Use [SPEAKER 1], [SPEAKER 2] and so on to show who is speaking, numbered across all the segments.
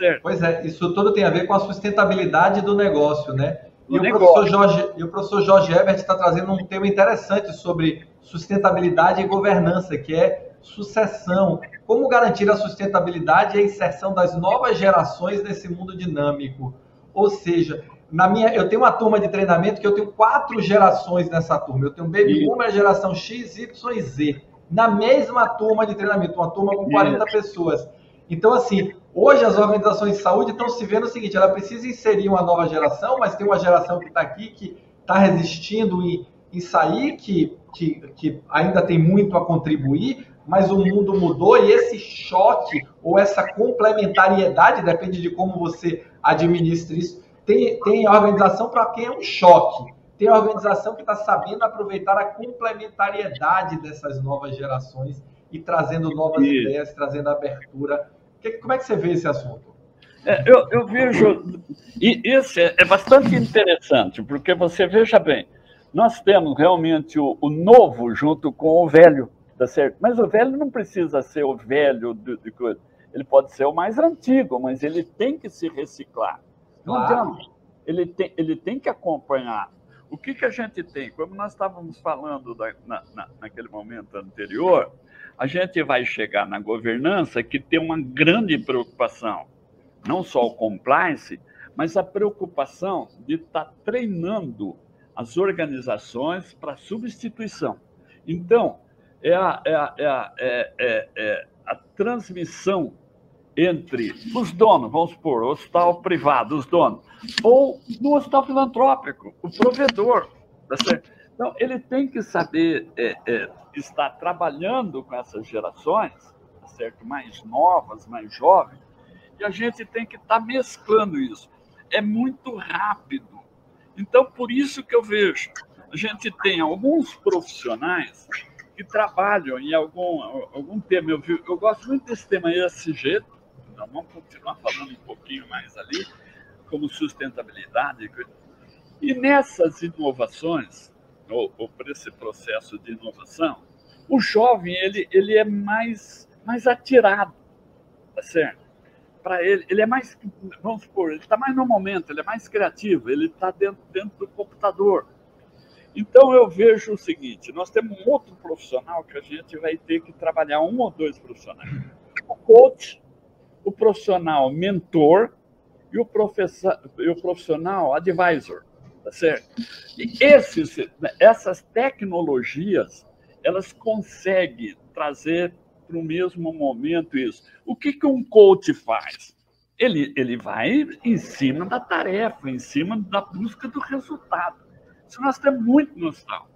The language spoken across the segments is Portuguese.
[SPEAKER 1] certo?
[SPEAKER 2] Pois é, isso tudo tem a ver com a sustentabilidade do negócio, né? E o, professor Jorge, e o professor Jorge Ebert está trazendo um tema interessante sobre sustentabilidade e governança, que é sucessão. Como garantir a sustentabilidade e a inserção das novas gerações nesse mundo dinâmico? Ou seja, na minha, eu tenho uma turma de treinamento que eu tenho quatro gerações nessa turma. Eu tenho Baby Boomer, geração X, Y e Z. Na mesma turma de treinamento, uma turma com 40 pessoas. Então, assim, hoje as organizações de saúde estão se vendo o seguinte: ela precisa inserir uma nova geração, mas tem uma geração que está aqui que está resistindo em, em sair, que, que, que ainda tem muito a contribuir, mas o mundo mudou e esse choque ou essa complementariedade, depende de como você administra isso, tem, tem organização para quem é um choque. Tem organização que está sabendo aproveitar a complementariedade dessas novas gerações e trazendo novas isso. ideias, trazendo abertura que, como é que você vê esse assunto?
[SPEAKER 1] É, eu, eu, vejo, e isso é, é, bastante interessante, porque você veja bem, nós temos realmente o, o, novo junto com o velho, tá certo? Mas o velho não precisa ser o velho de, de coisa. Ele pode ser o mais antigo, mas ele tem que se reciclar. Não claro. adianta. Ele tem, ele tem que acompanhar. O que, que a gente tem? Como nós estávamos falando da, na, na, naquele momento anterior, a gente vai chegar na governança que tem uma grande preocupação, não só o compliance, mas a preocupação de estar tá treinando as organizações para substituição. Então, é a, é, a, é, a, é, é, é a transmissão entre os donos, vamos supor, o hospital privado, os donos, ou no hospital filantrópico, o provedor. Tá certo? Então, ele tem que saber é, é, estar trabalhando com essas gerações, tá certo? mais novas, mais jovens, e a gente tem que estar mesclando isso. É muito rápido. Então, por isso que eu vejo, a gente tem alguns profissionais que trabalham em algum, algum tema. Eu, vi, eu gosto muito desse tema ESG, então vamos continuar falando um pouquinho mais ali, como sustentabilidade. E nessas inovações, ou, ou para esse processo de inovação, o jovem ele, ele é mais, mais atirado, tá certo? Para ele, ele é mais, vamos supor, ele está mais no momento, ele é mais criativo, ele está dentro, dentro do computador. Então eu vejo o seguinte: nós temos um outro profissional que a gente vai ter que trabalhar um ou dois profissionais. O coach, o profissional mentor e o, e o profissional advisor tá certo? E esses, essas tecnologias, elas conseguem trazer para o mesmo momento isso. O que, que um coach faz? Ele, ele vai em cima da tarefa, em cima da busca do resultado. Isso nós temos muito no hospital.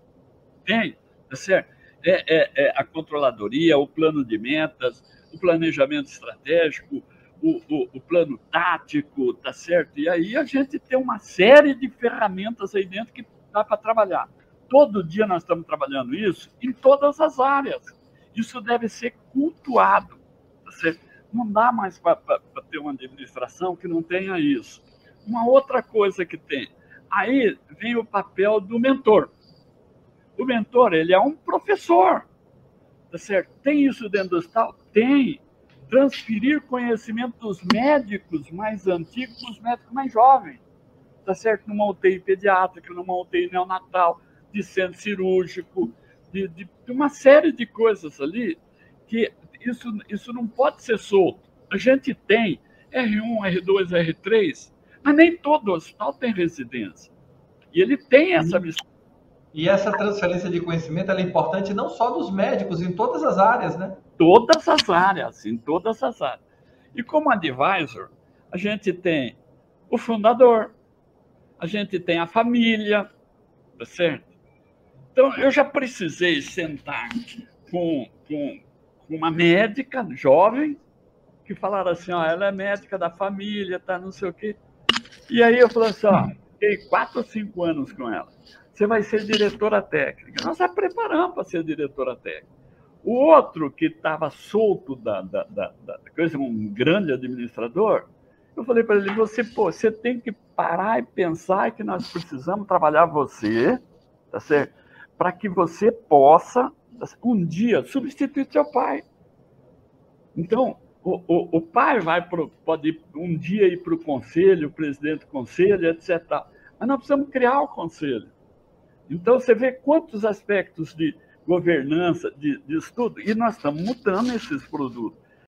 [SPEAKER 1] Tem, tá certo? É, é, é a controladoria, o plano de metas, o planejamento estratégico, o, plano tático, tá certo? E aí a gente tem uma série de ferramentas aí dentro que dá para trabalhar. Todo dia nós estamos trabalhando isso em todas as áreas. Isso deve ser cultuado, tá certo? Não dá mais para ter uma administração que não tenha isso. Uma outra coisa que tem, aí vem o papel do mentor. O mentor, ele é um professor, tá certo? Tem isso dentro do hospital? Tem transferir conhecimento dos médicos mais antigos para os médicos mais jovens. Tá certo? Numa UTI pediátrica, numa UTI neonatal, de centro cirúrgico, de, de, de uma série de coisas ali que isso, isso não pode ser solto. A gente tem R1, R2, R3, mas nem todo hospital tem residência. E ele tem essa missão.
[SPEAKER 2] E essa transferência de conhecimento é importante não só dos médicos, em todas as áreas, né?
[SPEAKER 1] todas as áreas, em todas as áreas. E como advisor, a gente tem o fundador, a gente tem a família, tá certo? Então, eu já precisei sentar com, com, com uma médica jovem, que falaram assim, ó, ela é médica da família, tá, não sei o quê. E aí eu falei assim, ó, fiquei quatro ou cinco anos com ela. Você vai ser diretora técnica. Nós já preparamos para ser diretora técnica. O outro que estava solto da, da, da, da, coisa, um grande administrador, eu falei para ele: você, pô, você tem que parar e pensar que nós precisamos trabalhar você, tá? Para que você possa um dia substituir seu pai. Então, o, o, o pai vai pro, pode um dia ir para o conselho, o presidente do conselho, etc. Mas nós precisamos criar o conselho. Então, você vê quantos aspectos de governança, de, de estudo, e nós estamos mudando esses produtos.